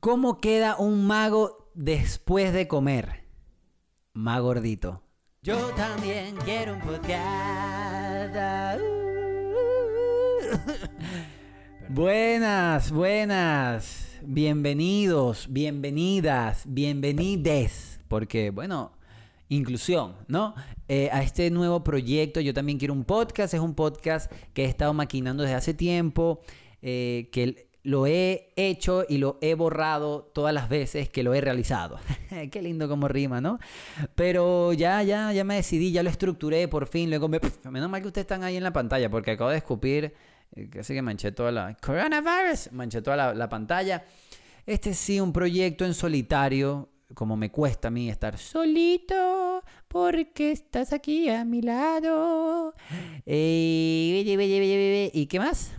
¿Cómo queda un mago después de comer? Más gordito. Yo también quiero un podcast. buenas, buenas. Bienvenidos, bienvenidas, bienvenides. Porque, bueno, inclusión, ¿no? Eh, a este nuevo proyecto. Yo también quiero un podcast. Es un podcast que he estado maquinando desde hace tiempo. Eh, que lo he hecho y lo he borrado todas las veces que lo he realizado. Qué lindo como rima, ¿no? Pero ya, ya, ya me decidí, ya lo estructuré por fin. Luego me... Menos mal que ustedes están ahí en la pantalla porque acabo de escupir, eh, casi que manché toda la... Coronavirus, manché toda la, la pantalla. Este sí, un proyecto en solitario, como me cuesta a mí estar solito, porque estás aquí a mi lado. Eh, ¿Y qué más?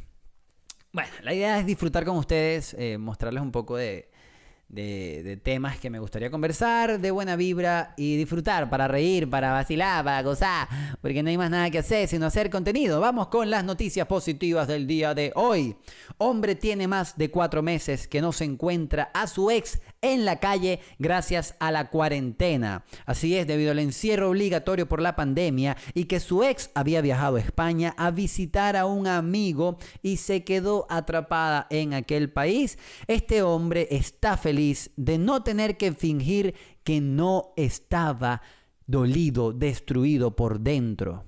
Bueno, la idea es disfrutar con ustedes, eh, mostrarles un poco de, de, temas que me gustaría conversar, de buena vibra y disfrutar, para reír, para vacilar, para gozar, porque no hay más nada que hacer sino hacer contenido. Vamos con las noticias positivas del día de hoy. Hombre tiene más de cuatro meses que no se encuentra a su ex en la calle gracias a la cuarentena. Así es, debido al encierro obligatorio por la pandemia y que su ex había viajado a España a visitar a un amigo y se quedó atrapada en aquel país, este hombre está feliz de no tener que fingir que no estaba dolido, destruido por dentro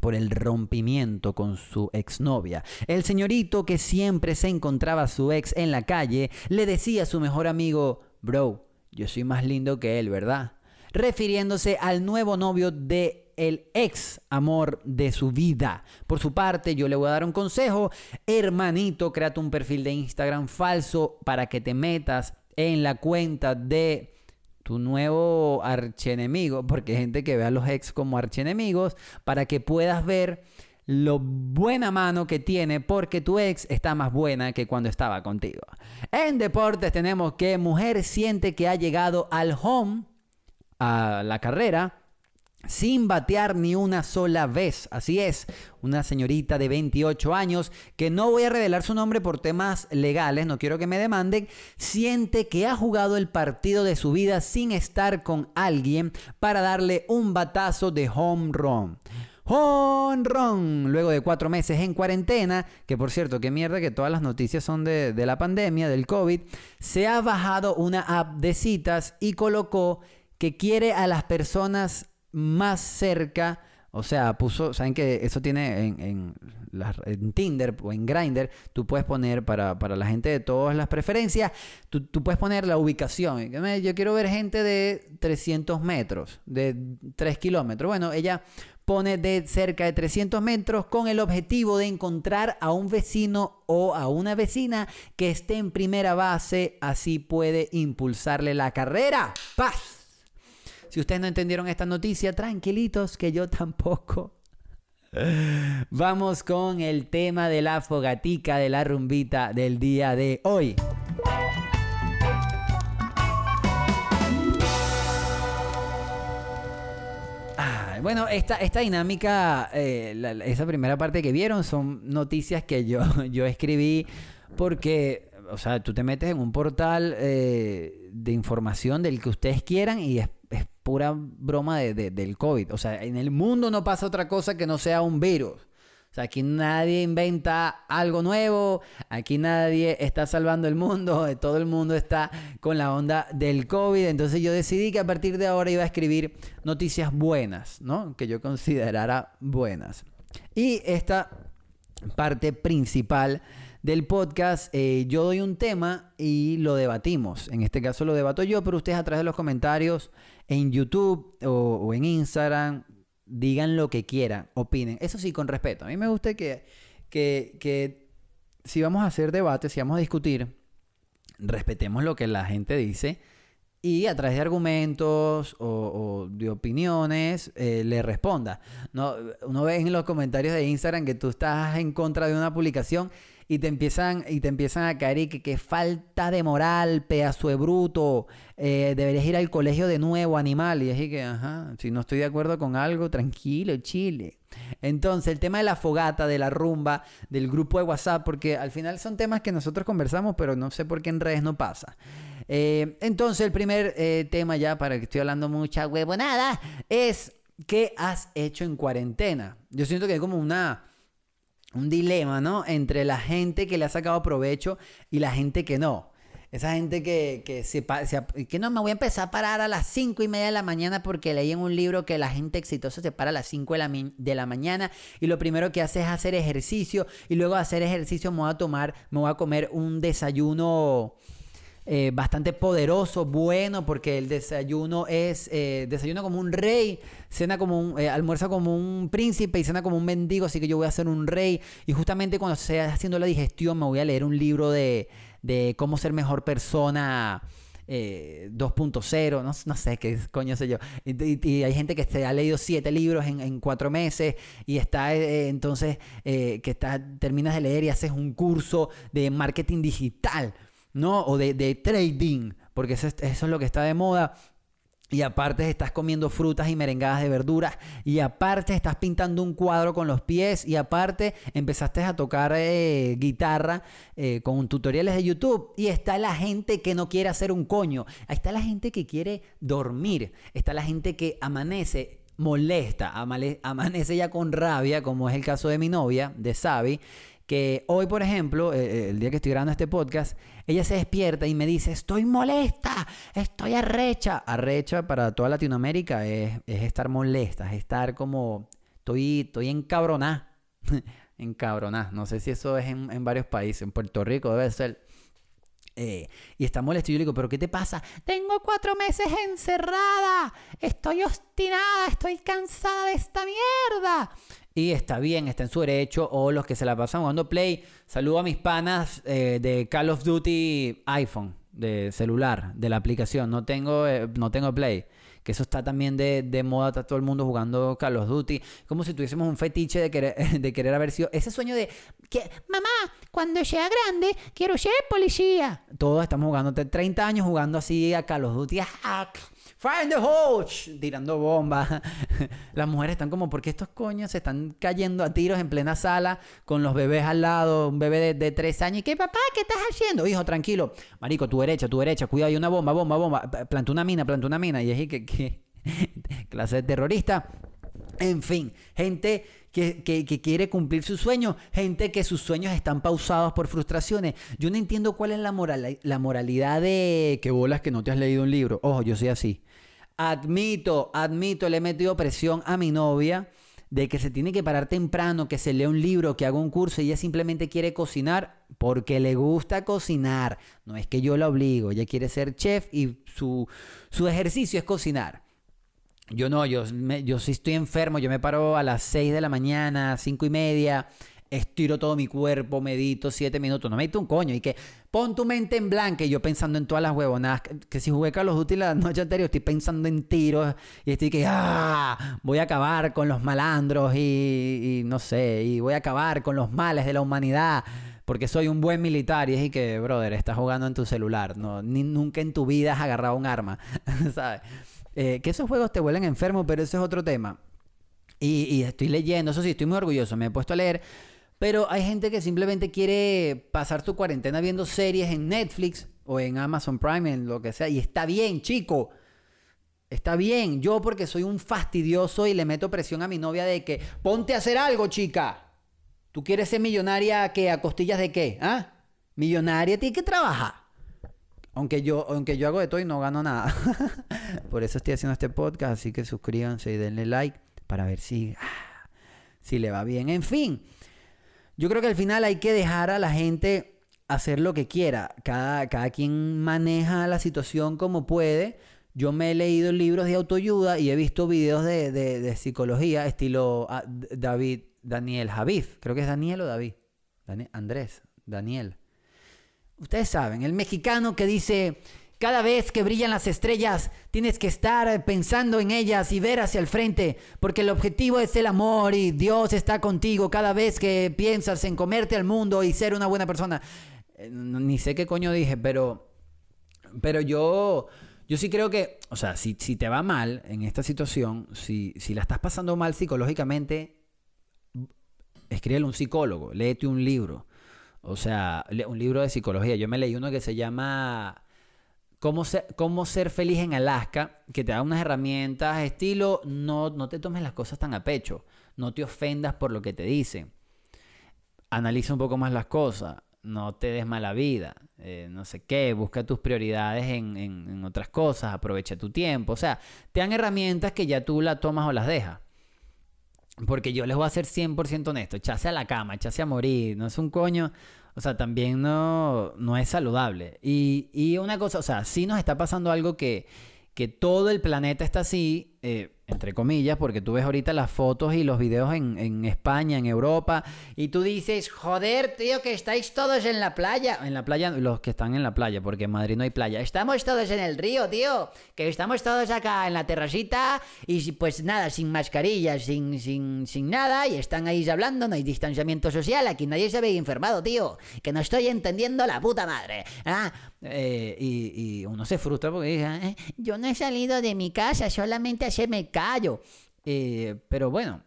por el rompimiento con su exnovia. El señorito que siempre se encontraba a su ex en la calle le decía a su mejor amigo, bro, yo soy más lindo que él, ¿verdad? Refiriéndose al nuevo novio de el ex amor de su vida. Por su parte, yo le voy a dar un consejo. Hermanito, créate un perfil de Instagram falso para que te metas en la cuenta de tu nuevo archienemigo, porque hay gente que ve a los ex como archienemigos, para que puedas ver lo buena mano que tiene porque tu ex está más buena que cuando estaba contigo. En deportes tenemos que mujer siente que ha llegado al home, a la carrera, sin batear ni una sola vez. Así es, una señorita de 28 años, que no voy a revelar su nombre por temas legales, no quiero que me demanden, siente que ha jugado el partido de su vida sin estar con alguien para darle un batazo de home run. Home run, luego de cuatro meses en cuarentena, que por cierto, qué mierda que todas las noticias son de, de la pandemia, del COVID, se ha bajado una app de citas y colocó que quiere a las personas más cerca. O sea, puso, saben que eso tiene en, en, Tinder o en Grindr, tú puedes poner para, para, la gente de todas las preferencias, tú, tú, puedes poner la ubicación. Yo quiero ver gente de 300 metros, de 3 kilómetros. Bueno, ella pone de cerca de 300 metros con el objetivo de encontrar a un vecino o a una vecina que esté en primera base, así puede impulsarle la carrera. ¡Paz! Si ustedes no entendieron esta noticia, tranquilitos que yo tampoco. Vamos con el tema de la fogatica de la rumbita del día de hoy. Ah, bueno, esta, esta dinámica, eh, esa primera parte que vieron son noticias que yo, yo escribí porque, o sea, tú te metes en un portal eh, de información del que ustedes quieran y es, es pura broma de, de, del COVID. O sea, en el mundo no pasa otra cosa que no sea un virus. O sea, aquí nadie inventa algo nuevo, aquí nadie está salvando el mundo, todo el mundo está con la onda del COVID. Entonces yo decidí que a partir de ahora iba a escribir noticias buenas, ¿no? Que yo considerara buenas. Y esta parte principal del podcast, eh, yo doy un tema y lo debatimos. En este caso lo debato yo, pero ustedes a través de los comentarios en YouTube o, en Instagram digan lo que quieran, opinen. Eso sí, con respeto. A mí me gusta que, que, que si vamos a hacer debate, si vamos a discutir, respetemos lo que la gente dice y a través de argumentos o, o de opiniones eh, le responda. No, uno ve en los comentarios de Instagram que tú estás en contra de una publicación y te empiezan, y te empiezan a caer y que, que falta de moral, pedazo de bruto, eh, deberías ir al colegio de nuevo, animal. Y así que, ajá, si no estoy de acuerdo con algo, tranquilo, chile. Entonces, el tema de la fogata, de la rumba, del grupo de WhatsApp, porque al final son temas que nosotros conversamos, pero no sé por qué en redes no pasa. Eh, entonces, el primer eh, tema ya, para que estoy hablando mucha huevonada, es ¿qué has hecho en cuarentena? Yo siento que hay como una un dilema, ¿no? Entre la gente que le ha sacado provecho y la gente que no. Esa gente que, que, se, que no, me voy a empezar a parar a las 5 y media de la mañana porque leí en un libro que la gente exitosa se para a las 5 de la, de la mañana y lo primero que hace es hacer ejercicio y luego hacer ejercicio me voy a tomar, me voy a comer un desayuno eh, bastante poderoso, bueno, porque el desayuno es eh, desayuno como un rey, cena como un, eh, almuerza como un príncipe y cena como un mendigo, así que yo voy a ser un rey. Y justamente cuando esté haciendo la digestión me voy a leer un libro de de cómo ser mejor persona. 2.0, eh, no, no, sé qué coño sé yo. Y, hay gente que se ha leído siete libros en, cuatro meses y está entonces que está, terminas de leer y haces un curso de marketing digital, ¿no? O de, de trading, porque eso, eso es lo que está de moda. Y aparte estás comiendo frutas y merengadas de verduras. Y aparte estás pintando un cuadro con los pies. Y aparte empezaste a tocar eh, guitarra eh, con tutoriales de YouTube. Y está la gente que no quiere hacer un coño. Ahí está la gente que quiere dormir. Está la gente que amanece molesta. Amanece ya con rabia, como es el caso de mi novia, de Sabi que hoy, por ejemplo, eh, eh, el día que estoy grabando este podcast, ella se despierta y me dice, estoy molesta, estoy arrecha. Arrecha para toda Latinoamérica es, estar molesta, es estar como, estoy, estoy encabronada. encabronada. No sé si eso es en, varios países. En Puerto Rico debe ser. Eh, y está molesto. Y yo le digo, ¿pero qué te pasa? Tengo cuatro meses encerrada. Estoy obstinada. Estoy cansada de esta mierda. Y está bien, está en su derecho. O los que se la pasan jugando Play. Saludo a mis panas eh, de Call of Duty iPhone, de celular, de la aplicación. No tengo, eh, no tengo Play. Que eso está también de, de, moda, está todo el mundo jugando Call of Duty. Como si tuviésemos un fetiche de querer, de querer haber sido. Ese sueño de que, mamá, cuando sea grande, quiero ser policía. Todos estamos jugando, 30 años jugando así a Call of Duty. ¡Ah! In the hole, tirando bombas. Las mujeres están como, ¿por qué estos coños se están cayendo a tiros en plena sala con los bebés al lado? Un bebé de, tres años. ¿Y qué, papá? ¿Qué estás haciendo? Hijo, tranquilo. Marico, tu derecha, tu derecha. Cuidado, hay una bomba, bomba, bomba. Planta una mina, planta una mina. Y es que, que clase de terrorista. En fin, gente que, quiere cumplir su sueño, gente que sus sueños están pausados por frustraciones. Yo no entiendo cuál es la, moral, la moralidad de que bolas que no te has leído un libro. Ojo, yo soy así. Admito, admito, le he metido presión a mi novia de que se tiene que parar temprano, que se lea un libro, que haga un curso, y ella simplemente quiere cocinar porque le gusta cocinar. No es que yo la obligo, ella quiere ser chef y su, su ejercicio es cocinar. Yo no, yo, yo sí estoy enfermo, yo me paro a las 6 de la mañana, 5 y media, estiro todo mi cuerpo, medito 7 minutos, no medito un coño, y que pon tu mente en blanco, y yo pensando en todas las huevonadas, que, si jugué Carlos Duty la noche anterior, estoy pensando en tiros, y estoy que, ah, voy a acabar con los malandros, y, no sé, y voy a acabar con los males de la humanidad porque soy un buen militar y es y que, brother, estás jugando en tu celular, no, ni, nunca en tu vida has agarrado un arma, ¿sabes? Eh, que esos juegos te vuelven enfermo, pero ese es otro tema. Y, estoy leyendo, eso sí, estoy muy orgulloso, me he puesto a leer. Pero hay gente que simplemente quiere pasar su cuarentena viendo series en Netflix o en Amazon Prime, en lo que sea. Y está bien, chico. Está bien. Yo porque soy un fastidioso y le meto presión a mi novia de que ponte a hacer algo, chica. ¿Tú quieres ser millonaria que a costillas de qué? ¿Ah? Millonaria tiene que trabajar. Aunque yo, aunque yo hago de todo y no gano nada. Por eso estoy haciendo este podcast. Así que suscríbanse y denle like para ver si, ah, si le va bien. En fin, yo creo que al final hay que dejar a la gente hacer lo que quiera. Cada, cada quien maneja la situación como puede. Yo me he leído libros de autoayuda y he visto videos de, de, psicología, estilo ah, David, Daniel Javif. Creo que es Daniel o David. Andrés, Daniel. Ustedes saben, el mexicano que dice, cada vez que brillan las estrellas, tienes que estar pensando en ellas y ver hacia el frente, porque el objetivo es el amor y Dios está contigo cada vez que piensas en comerte al mundo y ser una buena persona. Eh, ni sé qué coño dije, pero, pero yo, yo sí creo que, o sea, si, si te va mal en esta situación, si, si la estás pasando mal psicológicamente, escríbele un psicólogo, léete un libro. O sea, un libro de psicología. Yo me leí uno que se llama Cómo ser, feliz en Alaska, que te da unas herramientas estilo, no, no te tomes las cosas tan a pecho, no te ofendas por lo que te dicen. Analiza un poco más las cosas, no te des mala vida, eh, no sé qué, busca tus prioridades en, en, otras cosas, aprovecha tu tiempo. O sea, te dan herramientas que ya tú las tomas o las dejas. Porque yo les voy a ser 100% honesto, echase a la cama, echase a morir, no es un coño, o sea, también no, no es saludable. Y, y una cosa, o sea, sí nos está pasando algo que, que todo el planeta está así, eh, entre comillas, porque tú ves ahorita las fotos y los videos en, España, en Europa, y tú dices, joder, tío, que estáis todos en la playa. En la playa, los que están en la playa, porque en Madrid no hay playa. Estamos todos en el río, tío, que estamos todos acá en la terracita, y pues nada, sin mascarillas, sin, sin, sin nada, y están ahí hablando, no hay distanciamiento social, aquí nadie se ve enfermado, tío, que no estoy entendiendo la puta madre. Ah, eh, y, uno se frustra porque dice, eh, yo no he salido de mi casa, solamente me callo. Eh, pero bueno,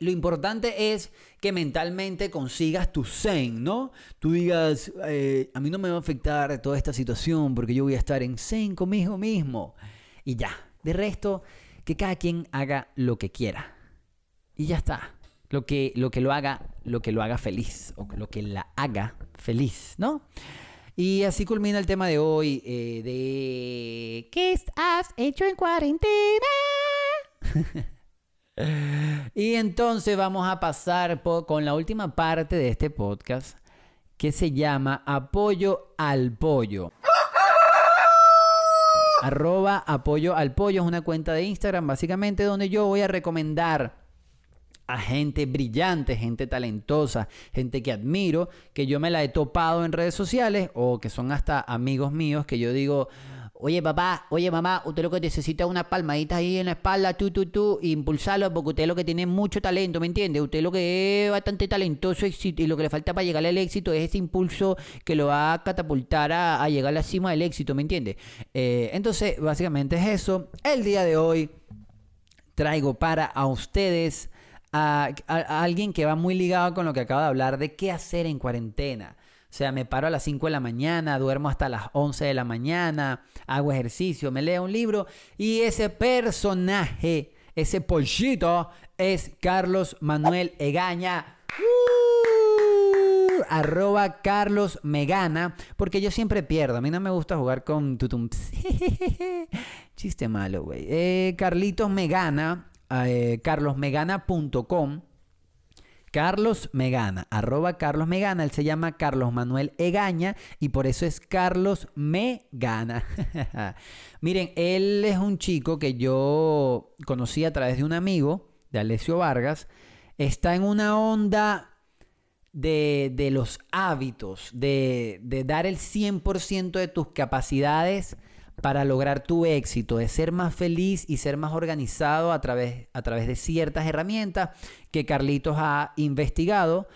lo importante es que mentalmente consigas tu zen, ¿no? Tú digas, a mí no me va a afectar toda esta situación porque yo voy a estar en zen conmigo mismo. Y ya, de resto, que cada quien haga lo que quiera. Y ya está. Lo que, lo que lo haga, lo que lo haga feliz. O lo que la haga feliz, ¿no? Y así culmina el tema de hoy eh, de ¿Qué has hecho en cuarentena? y entonces vamos a pasar con la última parte de este podcast que se llama Apoyo al Pollo. Arroba apoyo al pollo es una cuenta de Instagram básicamente donde yo voy a recomendar a gente brillante, gente talentosa, gente que admiro, que yo me la he topado en redes sociales o que son hasta amigos míos que yo digo, oye papá, oye mamá, usted lo que necesita es una palmadita ahí en la espalda, tú, tú, tú, impulsarlo porque usted lo que tiene mucho talento, ¿me entiende? Usted lo que es bastante talentoso y lo que le falta para llegar al éxito es ese impulso que lo va a catapultar a, llegar a la cima del éxito, ¿me entiende? Eh, entonces, básicamente es eso. El día de hoy traigo para a ustedes a, alguien que va muy ligado con lo que acabo de hablar de qué hacer en cuarentena. O sea, me paro a las 5 de la mañana, duermo hasta las 11 de la mañana, hago ejercicio, me leo un libro y ese personaje, ese pollito, es Carlos Manuel Egaña. Uh, arroba Carlos Megana, porque yo siempre pierdo. A mí no me gusta jugar con tutum. Chiste malo, güey. Eh, Carlitos Megana, eh, carlosmegana.com. Carlos Megana, arroba Carlos Megana, él se llama Carlos Manuel Egaña y por eso es Carlos Megana. Miren, él es un chico que yo conocí a través de un amigo, de Alessio Vargas, está en una onda de, de los hábitos, de, de dar el 100% de tus capacidades para lograr tu éxito, de ser más feliz y ser más organizado a través, a través de ciertas herramientas que Carlitos ha investigado,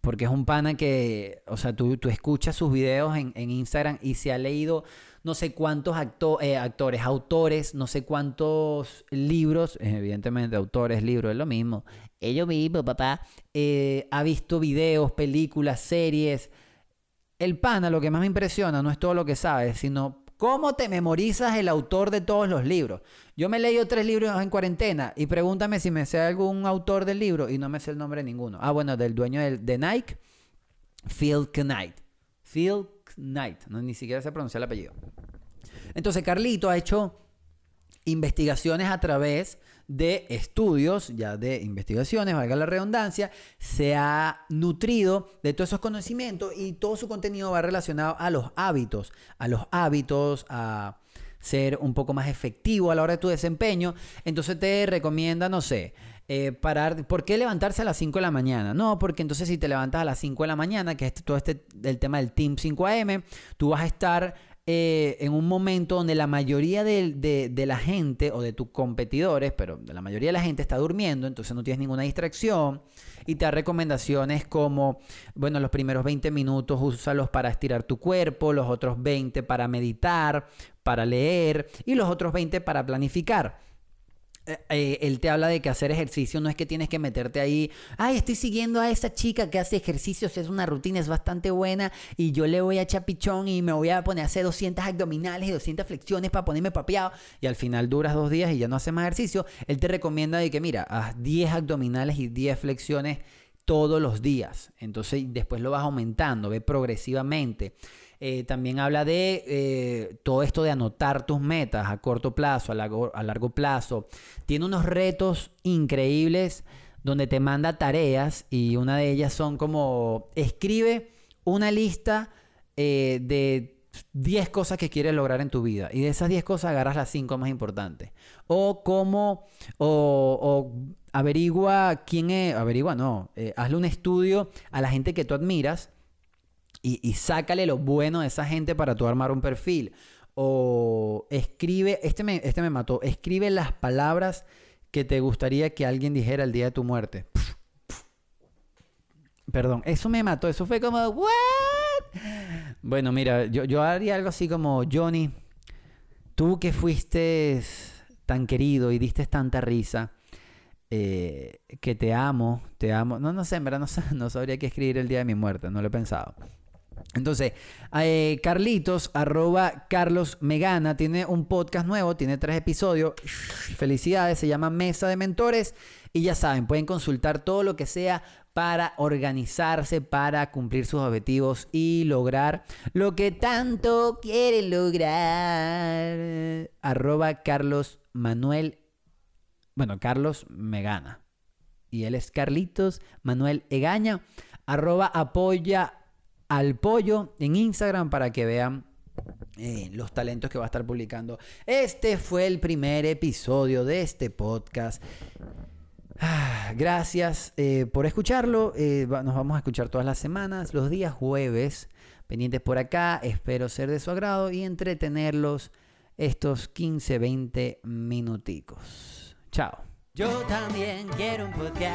porque es un pana que, o sea, tú, tú escuchas sus videos en, Instagram y se ha leído no sé cuántos eh, actores, autores, no sé cuántos libros, evidentemente autores, libros, es lo mismo. Ellos mismos, papá, eh, ha visto videos, películas, series. El pana lo que más me impresiona no es todo lo que sabe, sino ¿Cómo te memorizas el autor de todos los libros? Yo me he leído tres libros en cuarentena y pregúntame si me sé algún autor del libro y no me sé el nombre de ninguno. Ah, bueno, del dueño de Nike, Phil Knight. Phil Knight, no, ni siquiera se pronuncia el apellido. Entonces, Carlito ha hecho investigaciones a través de estudios, ya de investigaciones, valga la redundancia, se ha nutrido de todos esos conocimientos y todo su contenido va relacionado a los hábitos, a los hábitos, a ser un poco más efectivo a la hora de tu desempeño. Entonces te recomienda, no sé, eh, parar. ¿Por qué levantarse a las 5 de la mañana? No, porque entonces si te levantas a las 5 de la mañana, que es todo este el tema del Team 5am, tú vas a estar eh, en un momento donde la mayoría de, la gente o de tus competidores, pero de la mayoría de la gente está durmiendo, entonces no tienes ninguna distracción y te da recomendaciones como, bueno, los primeros 20 minutos úsalos para estirar tu cuerpo, los otros 20 para meditar, para leer y los otros 20 para planificar. Eh, eh, él te habla de que hacer ejercicio no es que tienes que meterte ahí, ay, estoy siguiendo a esa chica que hace ejercicios, es una rutina, es bastante buena y yo le voy a chapichón y me voy a poner a hacer 200 abdominales y 200 flexiones para ponerme papeado y al final duras dos días y ya no haces más ejercicio. Él te recomienda de que, mira, haz 10 abdominales y 10 flexiones todos los días. Entonces después lo vas aumentando, ve progresivamente. Eh, también habla de eh, todo esto de anotar tus metas a corto plazo, a largo, a largo plazo. Tiene unos retos increíbles donde te manda tareas y una de ellas son como escribe una lista eh, de 10 cosas que quieres lograr en tu vida y de esas 10 cosas agarras las 5 más importantes. O cómo, o, o averigua quién es, averigua no, hazle un estudio a la gente que tú admiras y, sácale lo bueno de esa gente para tú armar un perfil. O escribe, este me, este me mató, escribe las palabras que te gustaría que alguien dijera el día de tu muerte. Perdón, eso me mató, eso fue como, ¿what? Bueno, mira, yo, yo haría algo así como, Johnny, tú que fuiste tan querido y diste tanta risa, eh, que te amo, te amo. No, no sé, en verdad no, no sabría qué escribir el día de mi muerte, no lo he pensado. Entonces, eh, Carlitos, arroba Carlos Megana, tiene un podcast nuevo, tiene tres episodios. Felicidades, se llama Mesa de Mentores. Y ya saben, pueden consultar todo lo que sea para organizarse, para cumplir sus objetivos y lograr lo que tanto quieren lograr. Arroba Carlos Manuel, bueno, Carlos Megana. Y él es Carlitos Manuel Egaña. Arroba apoya al pollo en Instagram para que vean eh, los talentos que va a estar publicando. Este fue el primer episodio de este podcast. Ah, gracias eh, por escucharlo. Eh, nos vamos a escuchar todas las semanas, los días jueves, pendientes por acá. Espero ser de su agrado y entretenerlos estos 15, 20 minuticos. Chao. Yo también quiero un podcast.